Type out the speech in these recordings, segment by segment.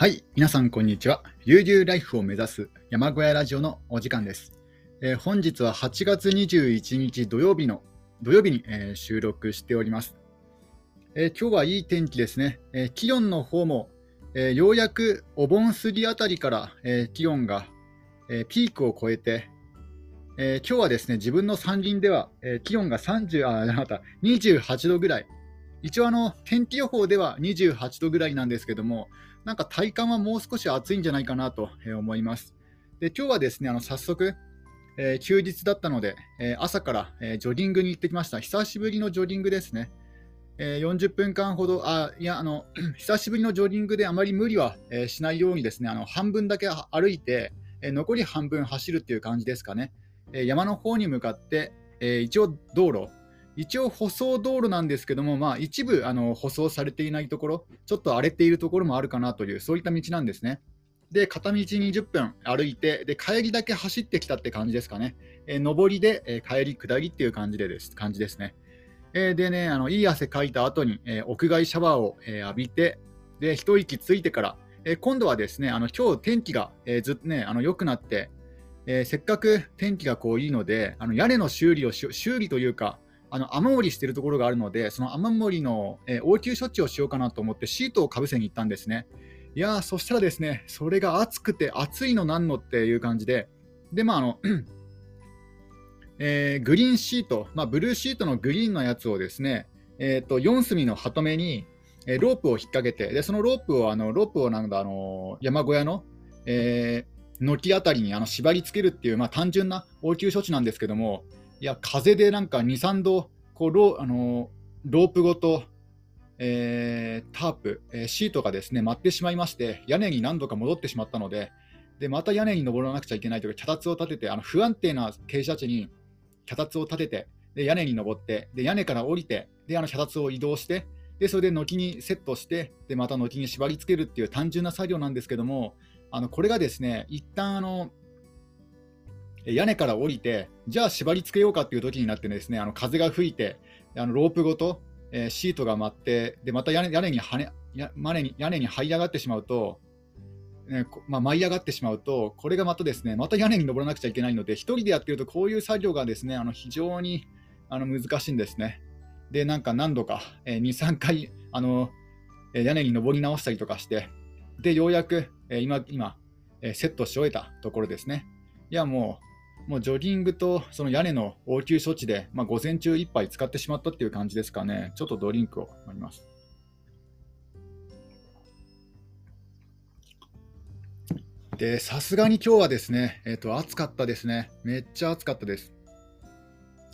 はい、皆さんこんにちは。悠々ライフを目指す山小屋ラジオのお時間です。えー本日は8月21日土曜日の土曜日に、えー収録しております、えー今日はいい天気ですね。え気温の方も、えようやくお盆過ぎあたりから、え気温が、えピークを超えて、え今日はですね自分の山林では、え気温が30あ、また28度ぐらい。一応あの天気予報では28度ぐらいなんですけども、なんか体感はもう少し暑いんじゃないかなとえ思います。で今日はですねあの早速、えー休日だったので、えー朝から、えージョギングに行ってきました。久しぶりのジョギングですね。えー40分間ほど、あいやあの、久しぶりのジョギングであまり無理は、えーしないようにですねあの半分だけ歩いて、えー残り半分走るっていう感じですかね。えー山の方に向かって、えー一応道路、一応舗装道路なんですけども、まあ、一部あの舗装されていないところ、ちょっと荒れているところもあるかなという、そういった道なんですね。で、片道20分歩いて、で帰りだけ走ってきたって感じですかね。えー上りで、えー帰り、下りっていう感じでです感じですね。えーでね、あのいい汗かいた後に、え屋外シャワーを、え浴びて、で一息ついてから、え今度はですね、あの今日天気が、えずっとね、あの良くなって、えせっかく天気がこういいので、あの屋根の修理を修理というか、あの雨漏りしてるところがあるので、その雨漏りの、えー応急処置をしようかなと思ってシートをかぶせに行ったんですね。いやー、そしたらですね、それが暑くて、暑いのなんのっていう感じで、で、まあ、あの、えーグリーンシート、まあ、ブルーシートのグリーンのやつをですね、えー、と4隅のハトメに、えーロープを引っ掛けて、でそのロープを、あのロープをなんだ、あの山小屋の、えー軒あたりにあの縛り付けるっていう、まあ、単純な応急処置なんですけども、いや、風でなんか2、3度、こうローあのロープごと、えータープ、えーシートがですね舞ってしまいまして、屋根に何度か戻ってしまったので、でまた屋根に登らなくちゃいけないというか、脚立を立てて、あの不安定な傾斜地に脚立を立てて、で屋根に登って、で屋根から降りて、であの脚立を移動して、でそれで軒にセットして、でまた軒に縛り付けるっていう単純な作業なんですけども、あのこれがですね、一旦あの屋根から降りて、じゃあ縛り付けようかっていう時になってですね、あの風が吹いて、あのロープごと、えーシートが舞って、でまた屋根屋根に跳ね屋根に屋根に這い上がってしまうと、ねまあ、舞い上がってしまうと、これがまたですね、また屋根に登らなくちゃいけないので、一人でやってるとこういう作業がですね、あの非常にあの難しいんですね。で、なんか何度か、えー2、3回あの、え屋根に登り直したりとかして、で、ようやく、えー今、今、えーセットし終えたところですね。いや、もう、もうジョギングとその屋根の応急処置で、まあ、午前中いっぱい使ってしまったっていう感じですかね。ちょっとドリンクを飲みます。で、さすがに今日はですね、えっ、と、暑かったですね。めっちゃ暑かったです。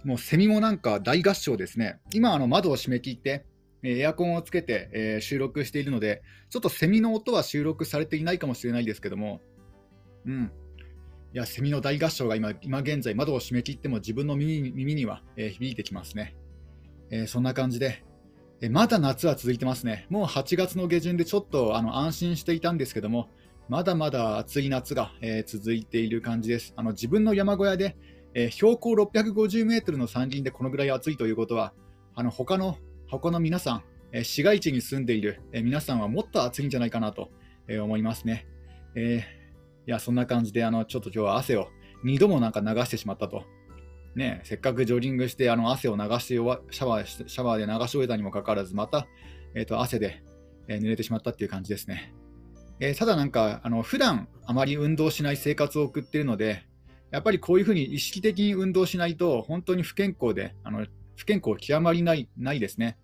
もうセミもなんか大合唱ですね。今、あの窓を閉め切って、えエアコンをつけて、えー収録しているので、ちょっとセミの音は収録されていないかもしれないですけども、うん。や、セミの大合唱が今、今現在、窓を閉め切っても自分の耳に耳には、えー響いてきますね。えーそんな感じで、えーまだ夏は続いてますね。もう8月の下旬でちょっとあの安心していたんですけども、まだまだ暑い夏が、え続いている感じです。あの自分の山小屋で、え標高650メートルの山林でこのぐらい暑いということは、あの他の他の皆さん、え市街地に住んでいる、え皆さんはもっと暑いんじゃないかなと、え思いますね。えーいや、そんな感じで、あのちょっと今日は汗を2度もなんか流してしまったと。ね、せっかくジョギングしてあの汗を流してシャワーシャワーで流し終えたにもかかわらず、また、えー、と汗で、えー濡れてしまったっていう感じですね。えーただなんか、あの普段あまり運動しない生活を送っているので、やっぱりこういうふうに意識的に運動しないと、本当に不健康で、あの不健康極まりないないですね、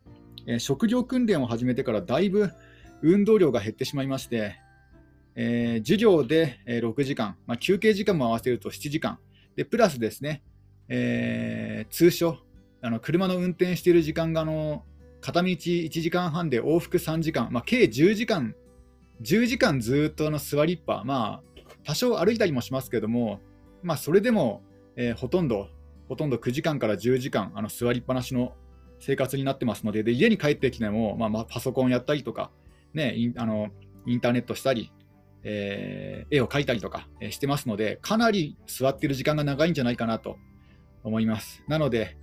えー職業訓練を始めてからだいぶ運動量が減ってしまいまして、えー授業で6時間、まあ、休憩時間も合わせると7時間、でプラスですね、えー通所。あの、車の運転している時間があの片道1時間半で往復3時間、まあ、計10時間、10時間ずっとの座りっぱ、まあ、多少歩いたりもしますけども、まあ、それでも、えーほとんど、ほとんど9時間から10時間、あの座りっぱなしの生活になってますので、で家に帰ってきても、まあ、まあパソコンやったりとか、ね、あのインターネットしたり、えー絵を描いたりとかしてますので、かなり座っている時間が長いんじゃないかなと思います。なので、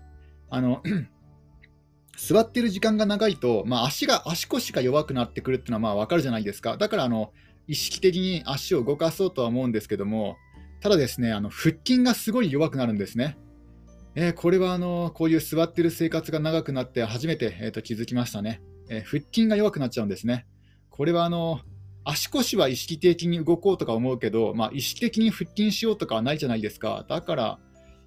あの 座ってる時間が長いと、まあ、足が足腰が弱くなってくるっていうのはまあ分かるじゃないですか。だからあの意識的に足を動かそうとは思うんですけども、ただですね、あの腹筋がすごい弱くなるんですね。えー、これはあのこういう座ってる生活が長くなって初めて、えー、と気づきましたね、えー、腹筋が弱くなっちゃうんですね。これはあの足腰は意識的に動こうとか思うけど、まあ、意識的に腹筋しようとかはないじゃないですか。だから、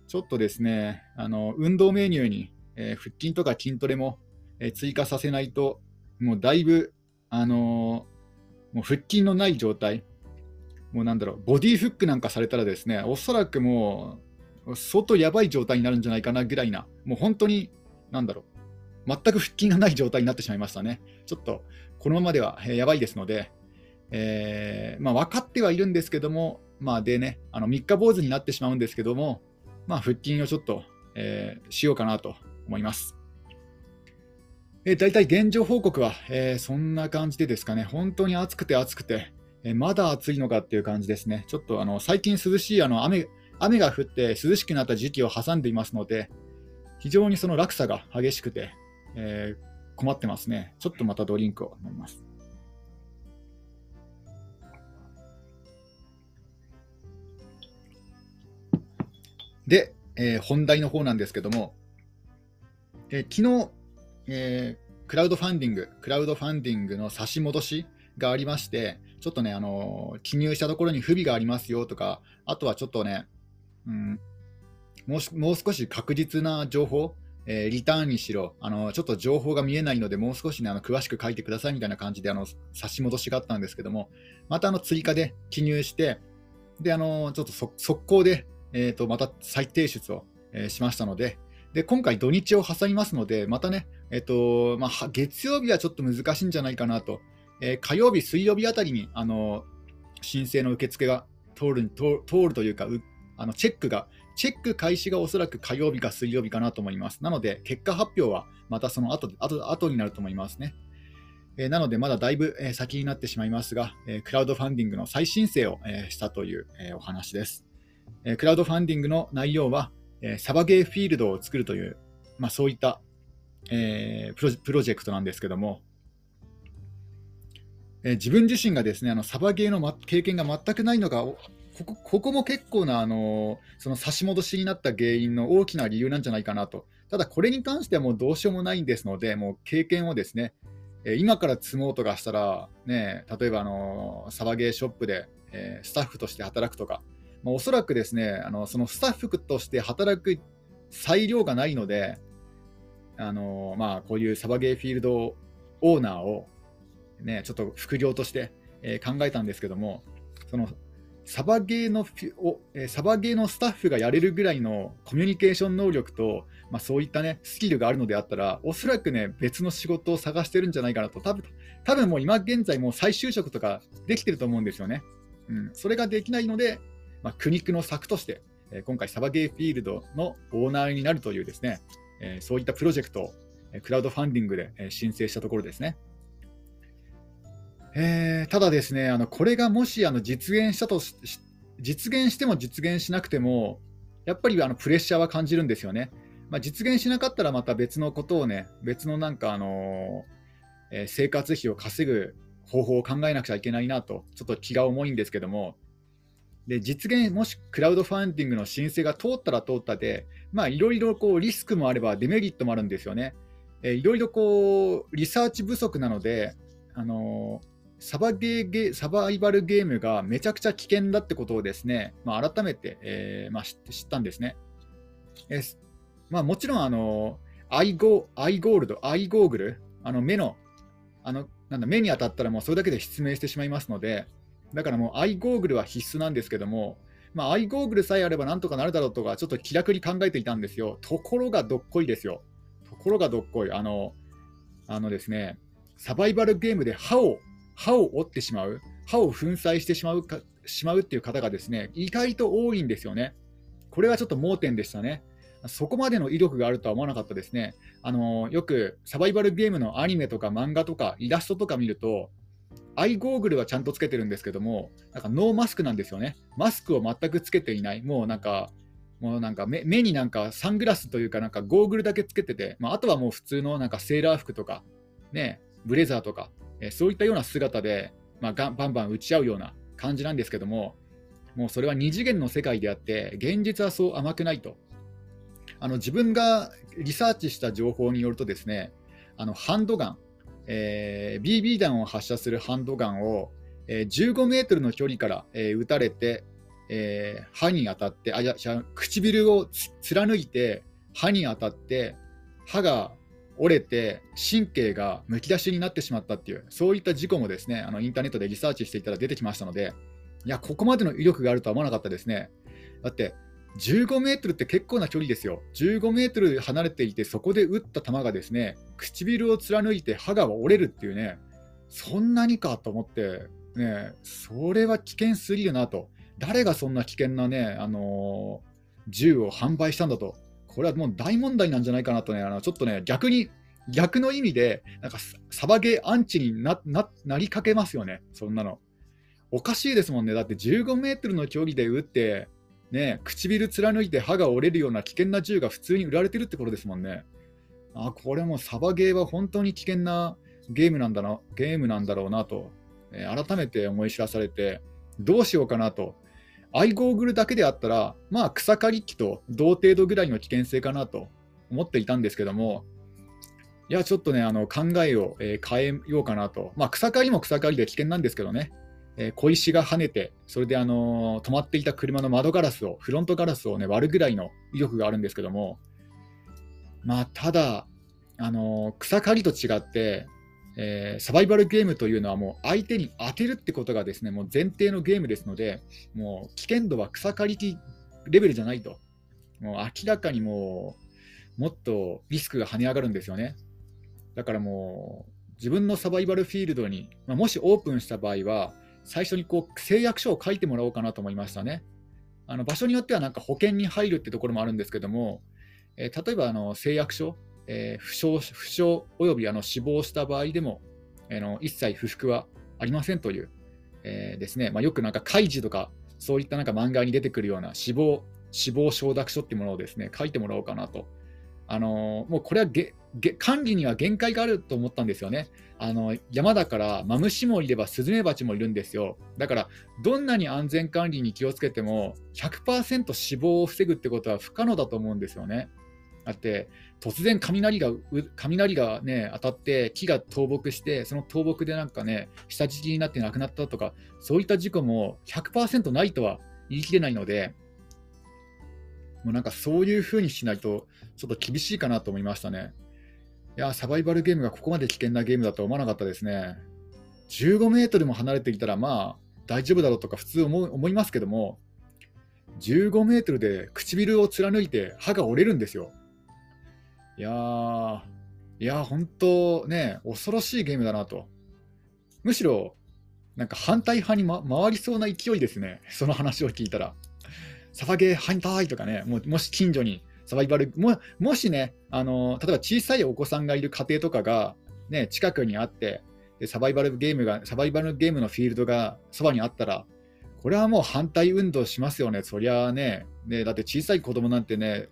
ちょっとですね、あの運動メニューに、え腹筋とか筋トレも、え追加させないと、もうだいぶ、あのもう腹筋のない状態、もうなんだろう、ボディフックなんかされたらですね、おそらくもう、相当やばい状態になるんじゃないかなぐらいな、もう本当に、なんだろう、全く腹筋がない状態になってしまいましたね。ちょっと、このままでは、えやばいですので、えー、まあ、分かってはいるんですけども、まあ、でね、あの三日坊主になってしまうんですけども、まあ、腹筋をちょっと、えー、しようかなと思います。えー、大体現状報告は、えー、そんな感じでですかね、本当に暑くて暑くて、え、まだ暑いのかっていう感じですね。ちょっとあの最近涼しいあの雨雨が降って涼しくなった時期を挟んでいますので、非常にその落差が激しくて、え、困ってますね。ちょっとまたドリンクを飲みます。で、えー、本題の方なんですけども、えー、昨日、えー、クラウドファンディング、クラウドファンディングの差し戻しがありまして、ちょっとね、あの記入したところに不備がありますよとか、あとはちょっとね、うん、もうもう少し確実な情報、えー、リターンにしろ、あのちょっと情報が見えないので、もう少し、ね、あの詳しく書いてくださいみたいな感じであの差し戻しがあったんですけども、またあの追加で記入して、であのちょっと速攻でえー、とまた再提出を、えー、しましたのでで、今回土日を挟みますので、またね、えーとまあ、月曜日はちょっと難しいんじゃないかなと、えー、火曜日、水曜日あたりにあの申請の受付が通る通るというか、あのチェックが、チェック開始がおそらく火曜日か水曜日かなと思います。なので、結果発表はまたその後後後になると思いますね。えー、なので、まだだいぶ、えー、先になってしまいますが、えー、クラウドファンディングの再申請を、えしたという、えお話です。えクラウドファンディングの内容は、えサバゲーフィールドを作るという、まあ、そういった、えプロプロジェクトなんですけども、え自分自身がですねあのサバゲーの、ま、経験が全くないのがここここも結構なあのその差し戻しになった原因の大きな理由なんじゃないかなと。ただ、これに関してはもうどうしようもないんですので、もう経験をですね、え今から積もうとかしたら、ね、例えばあのサバゲーショップで、えスタッフとして働くとか、まあ、おそらくですねあのそのスタッフとして働く裁量がないので、あのまあ、こういうサバゲーフィールドオーナーを、ね、ちょっと副業として、えー、考えたんですけども、そのサバゲーのサバゲーのスタッフがやれるぐらいのコミュニケーション能力と、まあ、そういった、ね、スキルがあるのであったら、おそらく、ね、別の仕事を探してるんじゃないかなと、多分多分もう今現在、もう再就職とかできてると思うんですよね。うん、それができないので、まあ、苦肉の策として、え今回サバゲーフィールドのオーナーになるというですね、えそういったプロジェクトをクラウドファンディングで申請したところですね。えー、ただですね、あのこれがもしあの実現したと実現しても実現しなくても、やっぱりあのプレッシャーは感じるんですよね。まあ、実現しなかったらまた別のことをね、別のなんかあのー、えー、生活費を稼ぐ方法を考えなくちゃいけないなと、ちょっと気が重いんですけども、で実現、もしクラウドファンディングの申請が通ったら通ったで、いろいろリスクもあればデメリットもあるんですよね。いろいろこうリサーチ不足なので、あのサバゲーゲサバイバルゲームがめちゃくちゃ危険だってことをですね、まあ、改めて、えーまあ、知ったんですね。えまあ、もちろんあのアイゴアイゴールド、アイゴーグル、あの目のあのなんだ目に当たったらもうそれだけで失明してしまいますので、だからもうアイゴーグルは必須なんですけども、まあ、アイゴーグルさえあればなんとかなるだろうとか、ちょっと気楽に考えていたんですよ。ところがどっこいですよ。ところがどっこい。あの、あのですね、サバイバルゲームで歯を、歯を折ってしまう、歯を粉砕してしまうかしまうっていう方がですね、意外と多いんですよね。これはちょっと盲点でしたね。そこまでの威力があるとは思わなかったですね。あのよくサバイバルゲームのアニメとか漫画とかイラストとか見ると、アイゴーグルはちゃんとつけてるんですけども、なんかノーマスクなんですよね。マスクを全くつけていない。もうなんか、もうなんか目になんかサングラスというか、なんかゴーグルだけつけてて、まあ、あとはもう普通のなんかセーラー服とか、ね、ブレザーとか、えそういったような姿で、まあ、バンバン打ち合うような感じなんですけども、もうそれは2次元の世界であって、現実はそう甘くないと。あの自分がリサーチした情報によるとですね、あのハンドガン、えー、BB 弾を発射するハンドガンを、えー、15メートルの距離から、えー、撃たれて、えー、歯に当たって、あ、や、唇を貫いて、歯に当たって、歯が折れて、神経がむき出しになってしまったっていう、そういった事故もですね、あのインターネットでリサーチしていたら出てきましたので、いや、ここまでの威力があるとは思わなかったですね。だって、15メートルって結構な距離ですよ。15メートル離れていて、そこで撃った弾がですね、唇を貫いて歯が折れるっていうね、そんなにかと思って、ね、それは危険すぎるなと。誰がそんな危険なね、あのー、銃を販売したんだと。これはもう大問題なんじゃないかなとね、あのちょっとね、逆に、逆の意味で、なんかサバゲーアンチになりかけますよね、そんなの。おかしいですもんね。だって15メートルの距離で撃って、ね、唇貫いて歯が折れるような危険な銃が普通に売られてるってことですもんね。あ、これもサバゲーは本当に危険なゲームなんだな、ゲームなんだろうなと、えー、改めて思い知らされて、どうしようかなと。アイゴーグルだけであったら、まあ草刈り機と同程度ぐらいの危険性かなと思っていたんですけども、いや、ちょっとね、あの考えを、えー、変えようかなと。まあ草刈りも草刈りで危険なんですけどね。え小石が跳ねて、それで、あの止まっていた車の窓ガラスを、フロントガラスを、ね、割るぐらいの威力があるんですけども、まあ、ただ、あの草刈りと違って、えー、サバイバルゲームというのはもう相手に当てるってことがですねもう前提のゲームですので、もう危険度は草刈りレベルじゃないと、もう明らかにもうもっとリスクが跳ね上がるんですよね。だからもう自分のサバイバルフィールドに、まあ、もしオープンした場合は、最初にこう誓約書を書いてもらおうかなと思いましたね。あの場所によってはなんか保険に入るってところもあるんですけども、えー、例えばあの誓約書、えー、負傷負傷およびあの死亡した場合でも、えー、の一切不服はありませんという、えー、ですね、まあ、よくなんか開示とかそういったなんか漫画に出てくるような死亡死亡承諾書っていうものをですね書いてもらおうかなと。あのもうこれはげ管理には限界があると思ったんですよね。あの山だからマムシもいればスズメバチもいるんですよ。だからどんなに安全管理に気をつけても100%死亡を防ぐってことは不可能だと思うんですよね。だって突然雷が雷がね当たって木が倒木してその倒木でなんかね下敷きになって亡くなったとかそういった事故も100%ないとは言い切れないのでもうなんかそういうふうにしないとちょっと厳しいかなと思いましたね。いや、サバイバルゲームがここまで危険なゲームだとは思わなかったですね。15メートルも離れていたら、まあ、大丈夫だろうとか普通思思いますけども、15メートルで唇を貫いて歯が折れるんですよ。いやー、いやー、本当ね、恐ろしいゲームだなと。むしろ、なんか反対派に、ま、回りそうな勢いですね、その話を聞いたら。サバゲー反対とかね、ももし近所にサバイバルももしねあの、例えば小さいお子さんがいる家庭とかが、ね、近くにあってで、サバイバルゲームが、サバイバルゲームのフィールドがそばにあったら、これはもう反対運動しますよね、そりゃね、ねだって小さい子供なんてね、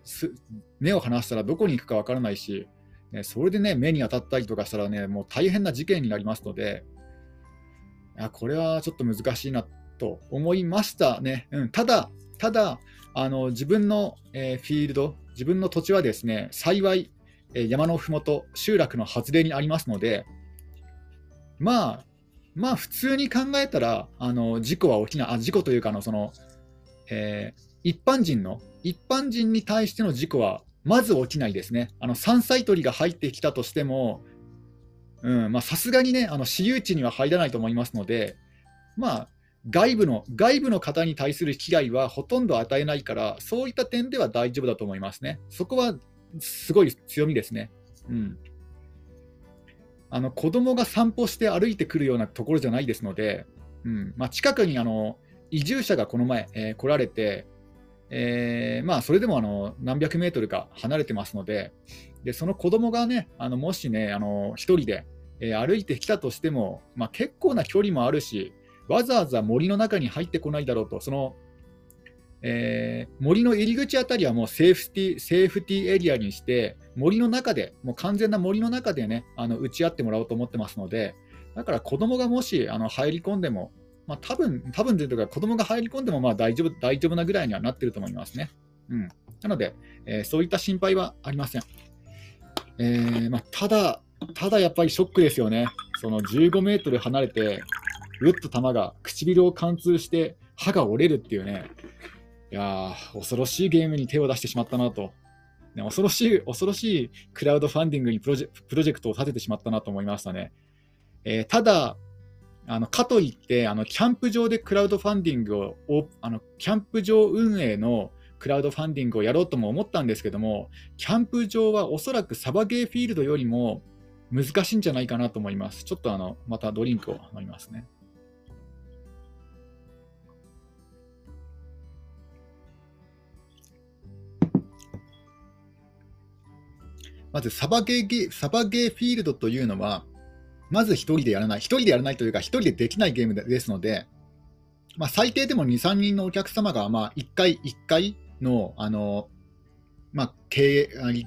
目を離したらどこに行くか分からないし、ね、それでね、目に当たったりとかしたらね、もう大変な事件になりますので、いやこれはちょっと難しいなと思いましたね。うん、ただ、ただあの自分の、えー、フィールド、自分の土地はですね幸い、えー、山のふもと、集落の外れにありますので、まあ、まあ、普通に考えたら、あの事故は起きない、あ事故というかのその、えー、一般人の、一般人に対しての事故はまず起きないですね。あの山菜採りが入ってきたとしても、さすがにね、あの私有地には入らないと思いますので、まあ、外部の外部の方に対する危害はほとんど与えないから、そういった点では大丈夫だと思いますね。そこはすごい強みですね。うん、あの子供が散歩して歩いてくるようなところじゃないですので、うんまあ、近くにあの移住者がこの前、えー、来られて、えー、まあ、それでもあの何百メートルか離れてますので、でその子供がね、あのもしね、あの1人で、えー、歩いてきたとしても、まあ、結構な距離もあるし、わざわざ森の中に入ってこないだろうと、その、えー、森の入り口あたりはもうセーフティセーフティエリアにして、森の中で、もう完全な森の中でね、あの打ち合ってもらおうと思ってますので、だから子供がもしあの入り込んでも、まあ、多分多分というか、子供が入り込んでもまあ大丈夫大丈夫なぐらいにはなってると思いますね。うん、なので、えー、そういった心配はありません。えーまあ、ただ、ただやっぱりショックですよね。その15メートル離れて、打った球が唇を貫通して歯が折れるっていうね、いやー、恐ろしいゲームに手を出してしまったなと。ね、恐ろしい、恐ろしいクラウドファンディングにプロジェプロジェクトを立ててしまったなと思いましたね。えー、ただ、あのかといってあの、キャンプ場でクラウドファンディングを、あのキャンプ場運営のクラウドファンディングをやろうとも思ったんですけども、キャンプ場はおそらくサバゲーフィールドよりも難しいんじゃないかなと思います。ちょっとあのまたドリンクを飲みますね。まずサバゲーサバゲーフィールドというのは、まず1人でやらない、1人でやらないというか、1人でできないゲームですので、まあ、最低でも2、3人のお客様が、まあ、1回、1回の、あの、まあ、経、1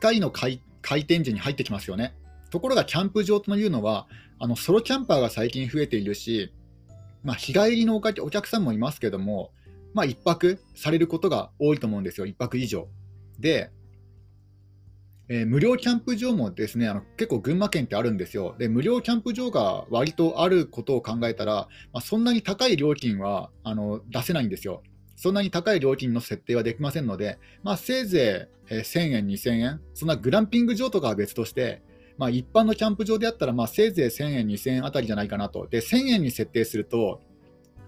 回の回回転時に入ってきますよね。ところが、キャンプ場というのは、あのソロキャンパーが最近増えているし、まあ、日帰りのお客さんもいますけども、まあ、1泊されることが多いと思うんですよ、1泊以上。で、えー、無料キャンプ場もですねあの結構群馬県ってあるんですよで無料キャンプ場が割とあることを考えたら、まあ、そんなに高い料金はあの出せないんですよそんなに高い料金の設定はできませんので、まあ、せいぜい、えー、1000円、2000円、そんなグランピング場とかは別として、まあ、一般のキャンプ場であったら、まあ、せいぜい1000円、2000円あたりじゃないかなと。で、1000円に設定すると、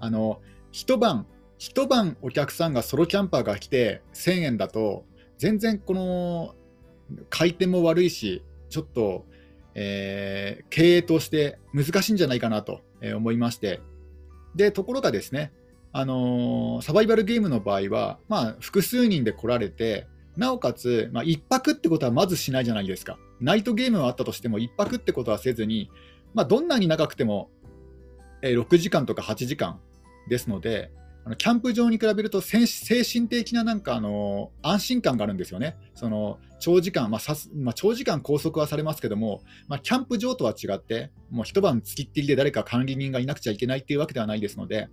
あの一晩、一晩お客さんがソロキャンパーが来て1000円だと、全然この回転も悪いし、ちょっと、えー、経営として難しいんじゃないかなと思いまして、でところがですね、あのー、サバイバルゲームの場合は、まあ、複数人で来られて、なおかつ、まあ、1泊ってことはまずしないじゃないですか。ナイトゲームはあったとしても、1泊ってことはせずに、まあ、どんなに長くても、えー、6時間とか8時間ですので、あのキャンプ場に比べると精神的ななんかあの安心感があるんですよね。その長時間、まあさすまあ、長時間拘束はされますけども、まあ、キャンプ場とは違って、もう一晩つきっきりで誰か管理人がいなくちゃいけないっていうわけではないですので、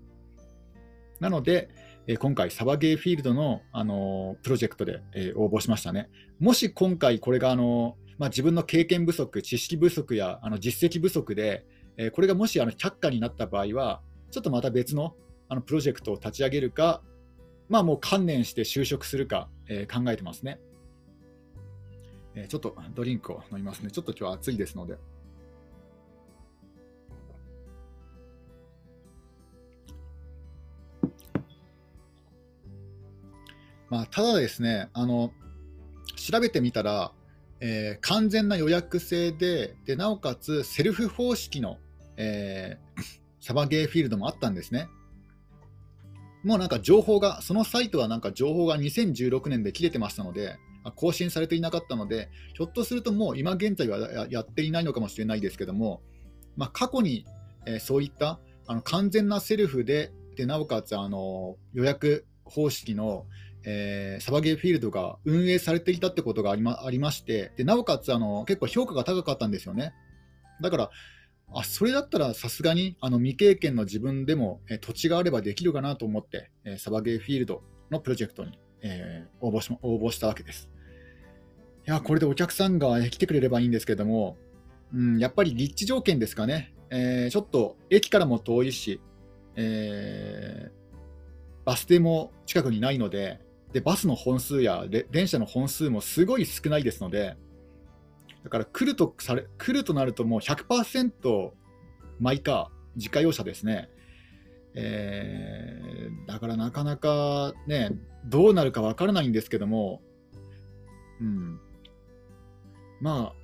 なので、えー、今回、サバゲーフィールドの、あの、プロジェクトで、えー、応募しましたね。もし今回、これが、あのまあ、自分の経験不足、知識不足やあの実績不足で、えこれがもしあの却下になった場合は、ちょっとまた別のあのプロジェクトを立ち上げるか、まあ、もう観念して就職するか、えー、考えてますね、えー、ちょっとドリンクを飲みますね。ちょっと今日は暑いですので。まあ、ただですね、あの調べてみたら、えー、完全な予約制でで、なおかつセルフ方式の、えー、サバゲーフィールドもあったんですね。もうなんか情報が、そのサイトはなんか情報が2016年で切れてましたので、更新されていなかったので、ひょっとするともう今現在はやっていないのかもしれないですけども、まあ、過去に、そういったあの完全なセルフで、でなおかつあの予約方式の、えー、サバゲーフィールドが運営されていたってことがありまありまして、でなおかつあの結構評価が高かったんですよね。だからあそれだったらさすがにあの未経験の自分でも、え土地があればできるかなと思って、えサバゲーフィールドのプロジェクトに、えー、応募し応募したわけです。いや、これでお客さんが来てくれればいいんですけども、うん、やっぱり立地条件ですかね、えー、ちょっと駅からも遠いし、えー、バス停も近くにないのでで、バスの本数や電車の本数もすごい少ないですので、だから来るとされ来るとなるともう100%マイカー、自家用車ですね。えー、だからなかなかね、どうなるか分からないんですけども、うん、まあ、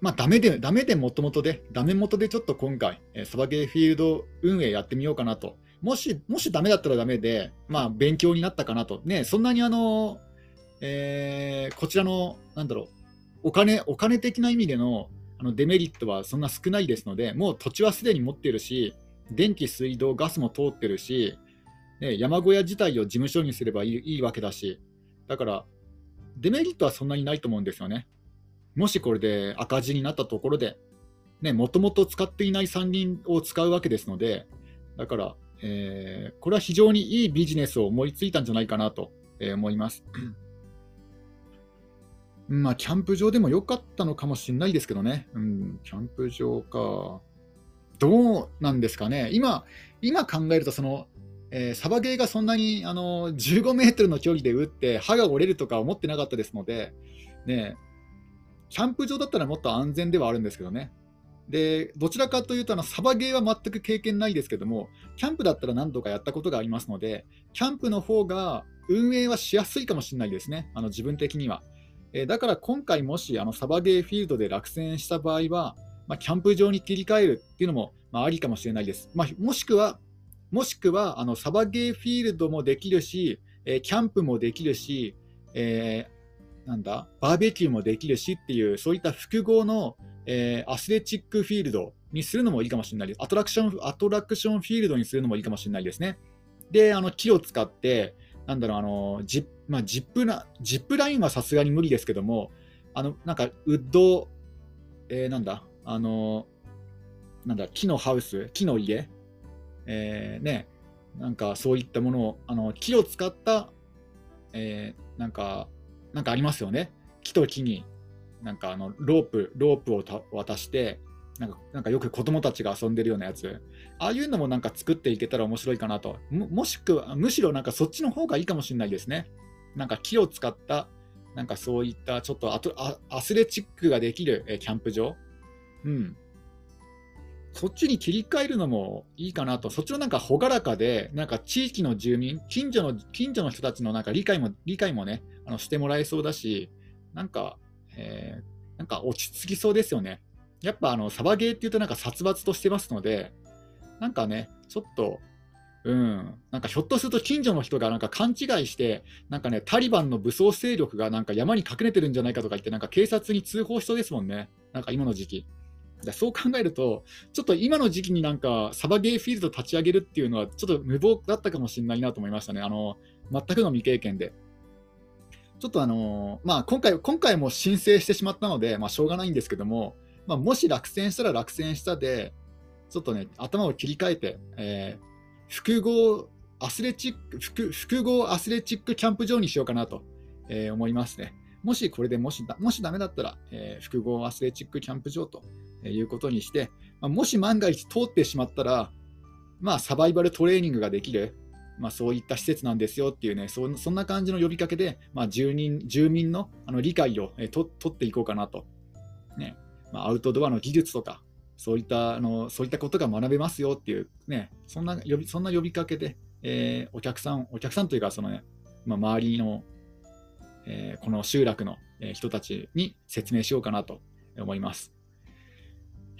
まあ、ダメで、ダメでもともとで、ダメ元でちょっと今回、え、サバゲーフィールド運営やってみようかなと。もし、もしダメだったらダメで、まあ、勉強になったかなと。ね、そんなにあの、えー、こちらの、なんだろう、お金お金的な意味でのあのデメリットはそんな少ないですので、もう土地はすでに持っているし、電気、水道、ガスも通ってるし、ね、山小屋自体を事務所にすればいいいいわけだし、だから、デメリットはそんなにないと思うんですよね。もしこれで赤字になったところで、もともと使っていない山林を使うわけですので、だから、えー、これは非常にいいビジネスを思いついたんじゃないかなと思います。まあ、キャンプ場でも良かったのかもしれないですけどね。うん、キャンプ場か。どうなんですかね。今、今考えると、その、えー、サバゲーがそんなにあの15メートルの距離で打って歯が折れるとか思ってなかったですので、ね、キャンプ場だったらもっと安全ではあるんですけどね。でどちらかというとあの、サバゲーは全く経験ないですけども、キャンプだったら何度かやったことがありますので、キャンプの方が運営はしやすいかもしれないですね、あの自分的には。えだから今回、もしあのサバゲーフィールドで落選した場合は、まあ、キャンプ場に切り替えるっていうのも、まあ、ありかもしれないです。まあ、もしくは、もしくはあのサバゲーフィールドもできるし、えキャンプもできるし、えー、なんだ、バーベキューもできるしっていう、そういった複合の、えー、アスレチックフィールドにするのもいいかもしれないです。アトラクション、アトラクションフィールドにするのもいいかもしれないですね。で、あの木を使って、なんだろう、あのジまあ、ジップなジップラインはさすがに無理ですけども、あのなんかウッド、えー、なんだ、あのなんだ、木のハウス、木の家、えー、ね、なんかそういったものを、あの木を使った、えー、なんか、なんかありますよね。木と木に、なんかあのロープ、ロープを渡して、なんかなんかよく子供たちが遊んでるようなやつ、ああいうのもなんか作っていけたら面白いかなと。もしくは、むしろなんかそっちの方がいいかもしれないですね。なんか木を使った、なんかそういったちょっとアスレチックができる、えキャンプ場。うん。そっちに切り替えるのもいいかなと。そっちのなんか朗らかで、なんか地域の住民、近所の、近所の人たちのなんか理解も、理解もね、あのしてもらえそうだし、なんか、えー、なんか落ち着きそうですよね。やっぱあのサバゲーっていうとなんか殺伐としてますので、なんかね、ちょっと、うん、なんかひょっとすると近所の人がなんか勘違いして、なんかね、タリバンの武装勢力がなんか山に隠れてるんじゃないかとか言って、なんか警察に通報しそうですもんね、なんか今の時期。そう考えると、ちょっと今の時期になんかサバゲーフィールド立ち上げるっていうのは、ちょっと無謀だったかもしれないなと思いましたね、あの全くの未経験で。ちょっとあのまあ、今回今回も申請してしまったので、まあ、しょうがないんですけども、まあ、もし落選したら落選したで、ちょっとね、頭を切り替えて、えー、複合アスレチック複、複合アスレチックキャンプ場にしようかなと、えー、思いますね。もしこれでもしだもしダメだったら、えー、複合アスレチックキャンプ場ということにして、まあ、もし万が一通ってしまったら、まあ、サバイバルトレーニングができる、まあ、そういった施設なんですよっていうね、そそんな感じの呼びかけで、まあ、住人住民のあの理解を、えー、と取っていこうかなと。ねまあ、アウトドアの技術とか、そういったあのそういったことが学べますよっていう、ね、そんな呼びそんな呼びかけで、えー、お客さん、お客さんというか、そのね、まあ、周りの、えー、この集落の人たちに説明しようかなと思います。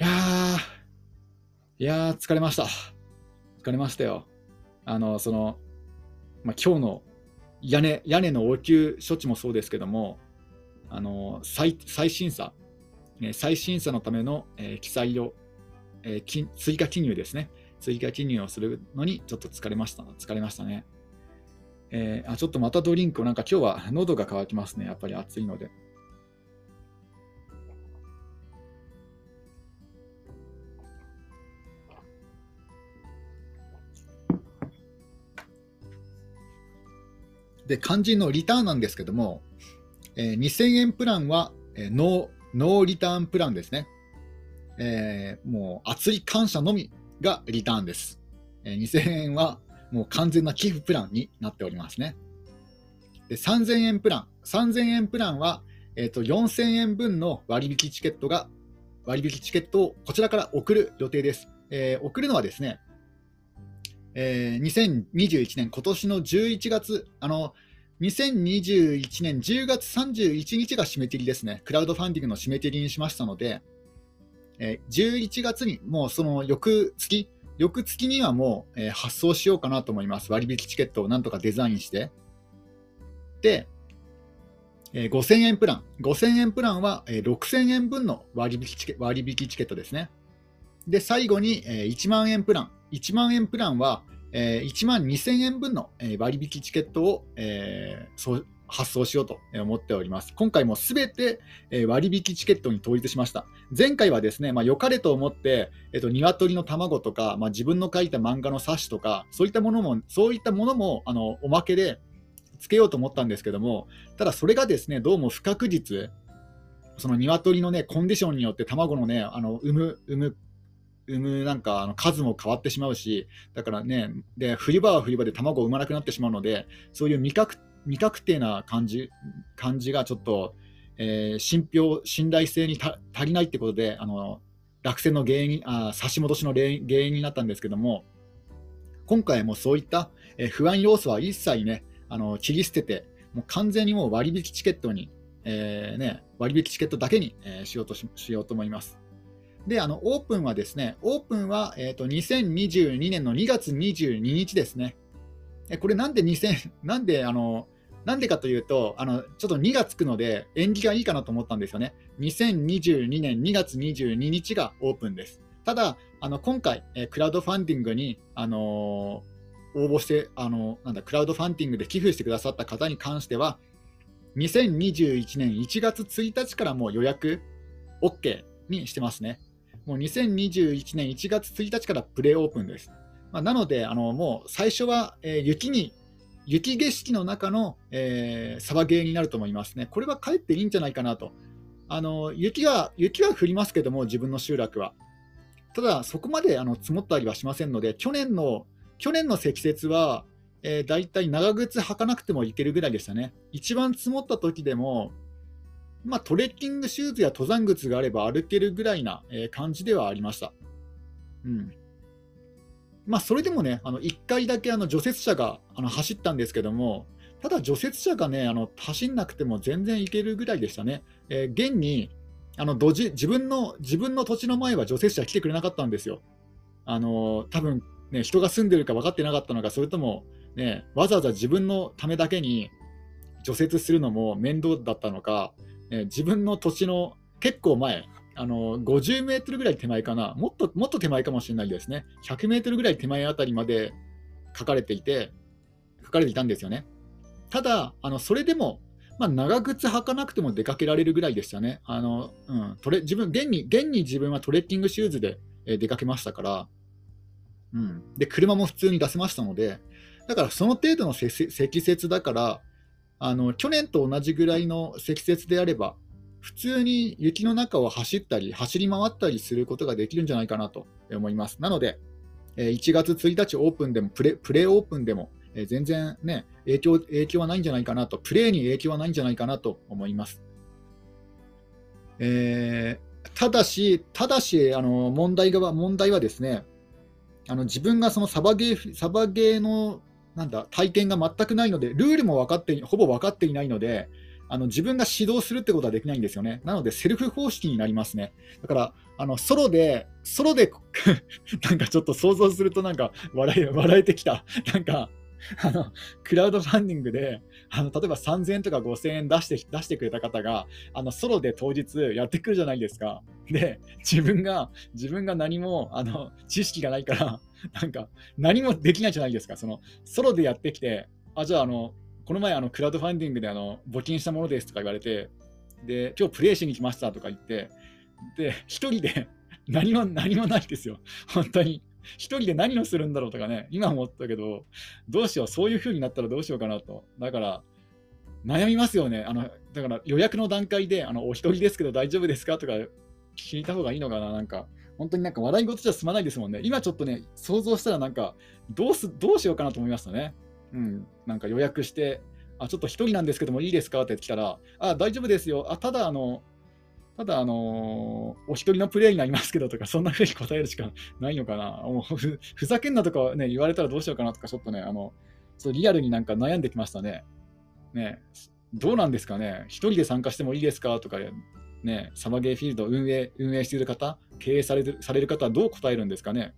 いやー、いやー、疲れました。疲れましたよ。あの、その、まあ、今日の屋根屋根の応急処置もそうですけども、あの再再審査、再審査のための、記載を、追加記入ですね。追加記入をするのにちょっと疲れました。疲れましたね。えー、あちょっとまたドリンクを、なんか今日は喉が渇きますね。やっぱり暑いので。で、肝心のリターンなんですけども、えー、2000円プランは、えー、ノー、ノーリターンプランですね。えー、もう熱い感謝のみがリターンです。えー、2000円はもう完全な寄付プランになっておりますね。で3000円プラン。3000円プランは、えーと、4000円分の割引チケットが、割引チケットをこちらから送る予定です。えー、送るのはですね、えー、2021年、今年の11月、あの、2021年10月31日が締め切りですね。クラウドファンディングの締め切りにしましたので、えー、11月にもうその翌月、翌月にはもう、えー、発送しようかなと思います。割引チケットをなんとかデザインして。で、えー、5000円プラン。5000円プランは、えー、6000円分の割引チケ割引チケットですね。で、最後に、えー、1万円プラン。1万円プランは、えー、1万2000円分の割引チケットを、えー、発送しようと思っております。今回もすべて割引チケットに統一しました。前回はですね、まあ、良かれと思って、えっと、鶏の卵とか、まあ、自分の書いた漫画の冊子とか、そういったものも、そういったものもあのおまけでつけようと思ったんですけども、ただそれがですね、どうも不確実、その鶏のね、コンディションによって卵のね、あの産む、産む産むなんかあの数も変わってしまうし、だからね、で冬場は冬場で卵を産まなくなってしまうので、そういう未確未確定な感じ感じがちょっと、えー、信憑信頼性に足りないってことで、あの落選の原因あ差し戻しの原因になったんですけども、今回もそういった、えー、不安要素は一切ね、あの切り捨てて、もう完全にもう割引チケットに、えーね、割引チケットだけに、えー、しようとししようと思います。で、あのオープンはですね、オープンは、えーと、2022年の2月22日ですね。これなんで2000、なんであの、なんでかというと、あのちょっと2がつくので、縁起がいいかなと思ったんですよね。2022年2月22日がオープンです。ただ、あの今回、クラウドファンディングに、あの、応募して、あのなんだ、クラウドファンディングで寄付してくださった方に関しては、2021年1月1日からもう予約 OK にしてますね。もう2021年1月1日からプレーオープンです。まあ、なので、あのもう最初は、えー、雪に雪景色の中の、えー、サバゲーになると思いますね。これはかえっていいんじゃないかなと。あの雪は雪は降りますけども、自分の集落は。ただ、そこまであの積もったりはしませんので、去年の去年の積雪は、えー、大体長靴履かなくてもいけるぐらいでしたね。一番積もった時でも、まあ、トレッキングシューズや登山靴があれば歩けるぐらいな、感じではありました。うんまあ、それでもね、あの1回だけあの除雪車があの走ったんですけども、ただ除雪車がね、あの走んなくても全然いけるぐらいでしたね。えー、現にあの土地自分の自分の土地の前は除雪車来てくれなかったんですよ。あの多分ね、人が住んでるか分かってなかったのか、それとも、ね、わざわざ自分のためだけに除雪するのも面倒だったのか、え自分の土地の結構前、あの50メートルぐらい手前かな、もっともっと手前かもしれないですね、100メートルぐらい手前あたりまで書かれていて、書かれていたんですよね。ただ、あのそれでも、まあ、長靴履かなくても出かけられるぐらいでしたね。あのうん、トレ自分現に現に自分はトレッキングシューズで、出かけましたから、うん、で車も普通に出せましたので、だからその程度の積雪だから、あの去年と同じぐらいの積雪であれば、普通に雪の中を走ったり、走り回ったりすることができるんじゃないかなと思います。なので、1月1日オープンでも、プレプレーオープンでも、全然ね影響、影響はないんじゃないかなと、プレーに影響はないんじゃないかなと思います。えー、ただし、ただしあの問題が問題はですね、あの自分がそのサバゲーサバゲーのなんだ体験が全くないので、ルールも分かってほぼ分かっていないので、あの自分が指導するってことはできないんですよね。なので、セルフ方式になりますね。だから、あのソロで、ソロで なんかちょっと想像するとなんか笑え笑えてきた。なんか、あのクラウドファンディングであの例えば3000円とか5000円出して出してくれた方があのソロで当日やってくるじゃないですか。で自分が自分が何もあの知識がないからなんか何もできないじゃないですか。そのソロでやってきてあじゃああのこの前あのクラウドファンディングであの募金したものですとか言われてで今日プレイしに来ましたとか言ってで1人で何も何もないですよ。本当に。一人で何をするんだろうとかね、今思ったけど、どうしよう、そういう風になったらどうしようかなと。だから、悩みますよね。あのだから予約の段階で、あのお一人ですけど大丈夫ですかとか聞いた方がいいのかな、なんか。本当になんか笑い事じゃ済まないですもんね。今ちょっとね、想像したらなんか、どうすどうしようかなと思いましたね。うん、なんか予約して、あ、ちょっと一人なんですけどもいいですかって来たら、あ、大丈夫ですよ。あ、ただ、あの、ただ、あのー、お一人のプレイになりますけどとか、そんなふうに答えるしかないのかな。もうふふざけんなとかね、言われたらどうしようかなとか、ちょっとね、あの、そうリアルになんか悩んできましたね。ね、どうなんですかね。一人で参加してもいいですかとか、ね、サバゲーフィールド運営運営している方、経営されるされる方はどう答えるんですかね。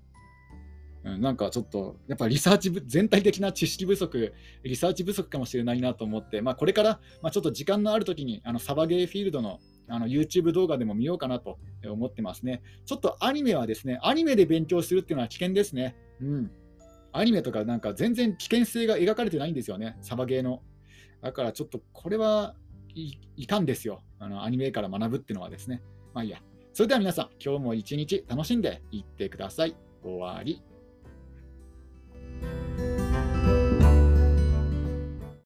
うん、なんかちょっと、やっぱリサーチ、全体的な知識不足、リサーチ不足かもしれないなと思って、まあ、これから、まあ、ちょっと時間のあるときに、あのサバゲーフィールドのあの YouTube 動画でも見ようかなと思ってますね。ちょっとアニメはですね、アニメで勉強するっていうのは危険ですね。うん。アニメとかなんか全然危険性が描かれてないんですよね、サバゲーの。だからちょっとこれはいいかんですよ。あのアニメから学ぶっていうのはですね。まあいいや。それでは皆さん、今日も一日楽しんでいってください。終わり。